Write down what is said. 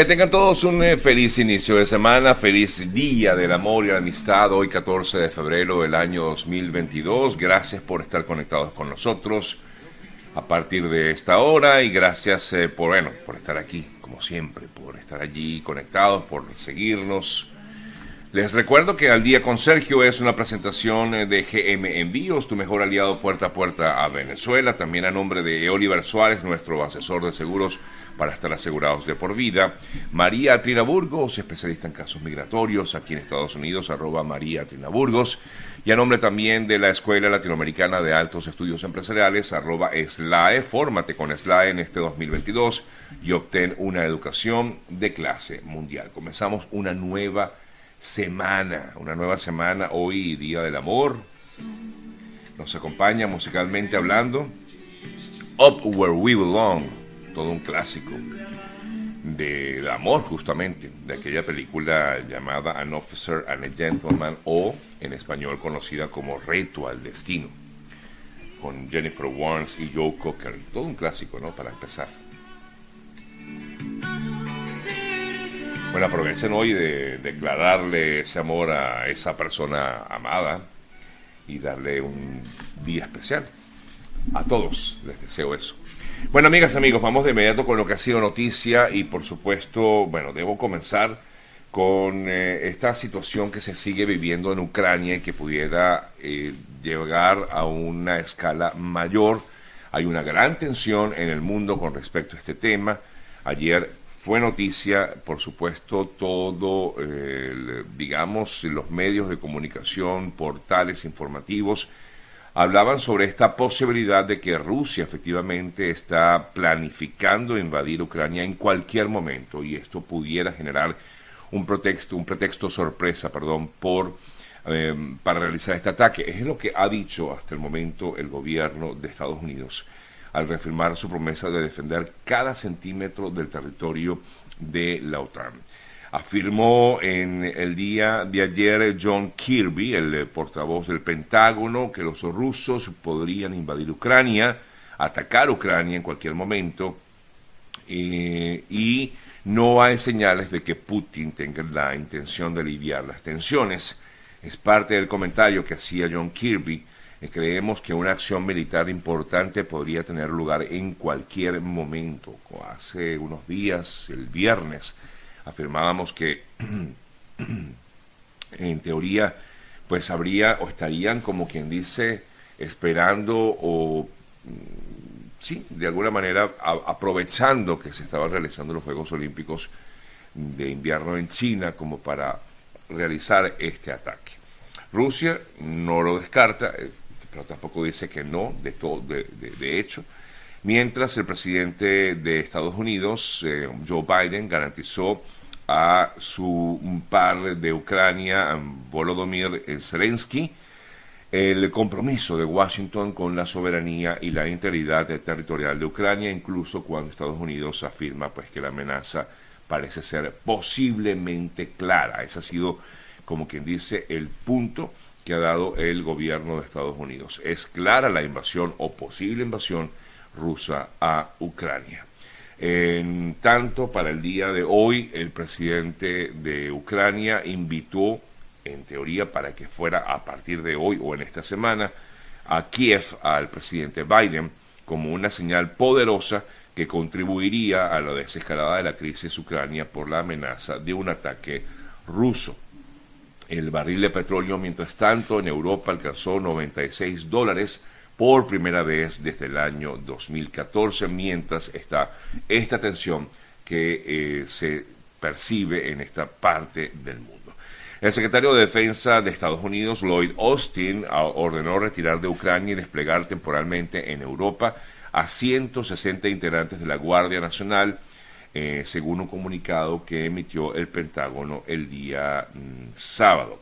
Que tengan todos un eh, feliz inicio de semana, feliz día del amor y la amistad, hoy 14 de febrero del año 2022. Gracias por estar conectados con nosotros a partir de esta hora y gracias eh, por, bueno, por estar aquí, como siempre, por estar allí conectados, por seguirnos. Les recuerdo que Al Día con Sergio es una presentación eh, de GM Envíos, tu mejor aliado puerta a puerta a Venezuela, también a nombre de Oliver Suárez, nuestro asesor de seguros para estar asegurados de por vida. María Trina Burgos, especialista en casos migratorios aquí en Estados Unidos, arroba María Trina Burgos. Y a nombre también de la Escuela Latinoamericana de Altos Estudios Empresariales, arroba SLAE. Fórmate con SLAE en este 2022 y obtén una educación de clase mundial. Comenzamos una nueva semana, una nueva semana, hoy Día del Amor. Nos acompaña musicalmente hablando Up Where We Belong todo un clásico de, amor justamente, de aquella película llamada An Officer and a Gentleman o en español conocida como Reto al Destino, con Jennifer Warnes y Joe Cocker, todo un clásico, ¿no? Para empezar. Bueno, aprovechen hoy de declararle ese amor a esa persona amada y darle un día especial. A todos les deseo eso. Bueno, amigas, amigos, vamos de inmediato con lo que ha sido noticia y por supuesto, bueno, debo comenzar con eh, esta situación que se sigue viviendo en Ucrania y que pudiera eh, llegar a una escala mayor. Hay una gran tensión en el mundo con respecto a este tema. Ayer fue noticia, por supuesto, todo, digamos, los medios de comunicación, portales informativos, hablaban sobre esta posibilidad de que Rusia efectivamente está planificando invadir Ucrania en cualquier momento y esto pudiera generar un pretexto, un pretexto sorpresa, perdón, por em, para realizar este ataque. Es lo que ha dicho hasta el momento el gobierno de Estados Unidos al reafirmar su promesa de defender cada centímetro del territorio de la OTAN. Afirmó en el día de ayer John Kirby, el eh, portavoz del Pentágono, que los rusos podrían invadir Ucrania, atacar Ucrania en cualquier momento, eh, y no hay señales de que Putin tenga la intención de aliviar las tensiones. Es parte del comentario que hacía John Kirby. Creemos que una acción militar importante podría tener lugar en cualquier momento. Hace unos días, el viernes, afirmábamos que en teoría pues habría o estarían como quien dice esperando o mm, sí, de alguna manera aprovechando que se estaban realizando los Juegos Olímpicos de invierno en China como para realizar este ataque. Rusia no lo descarta, eh, pero tampoco dice que no, de, todo, de, hecho, mientras el presidente de Estados Unidos, eh, Joe Biden, garantizó a su par de Ucrania, Volodymyr Zelensky, el compromiso de Washington con la soberanía y la integridad territorial de Ucrania, incluso cuando Estados Unidos afirma pues que la amenaza parece ser posiblemente clara. Ese ha sido, como quien dice, el punto que ha dado el gobierno de Estados Unidos. Es clara la invasión o posible invasión rusa a Ucrania. En tanto, para el día de hoy, el presidente de Ucrania invitó, en teoría, para que fuera a partir de hoy o en esta semana, a Kiev, al presidente Biden, como una señal poderosa que contribuiría a la desescalada de la crisis ucrania por la amenaza de un ataque ruso. El barril de petróleo, mientras tanto, en Europa alcanzó 96 dólares por primera vez desde el año 2014, mientras está esta tensión que eh, se percibe en esta parte del mundo. El secretario de Defensa de Estados Unidos, Lloyd Austin, ordenó retirar de Ucrania y desplegar temporalmente en Europa a 160 integrantes de la Guardia Nacional, eh, según un comunicado que emitió el Pentágono el día mm, sábado.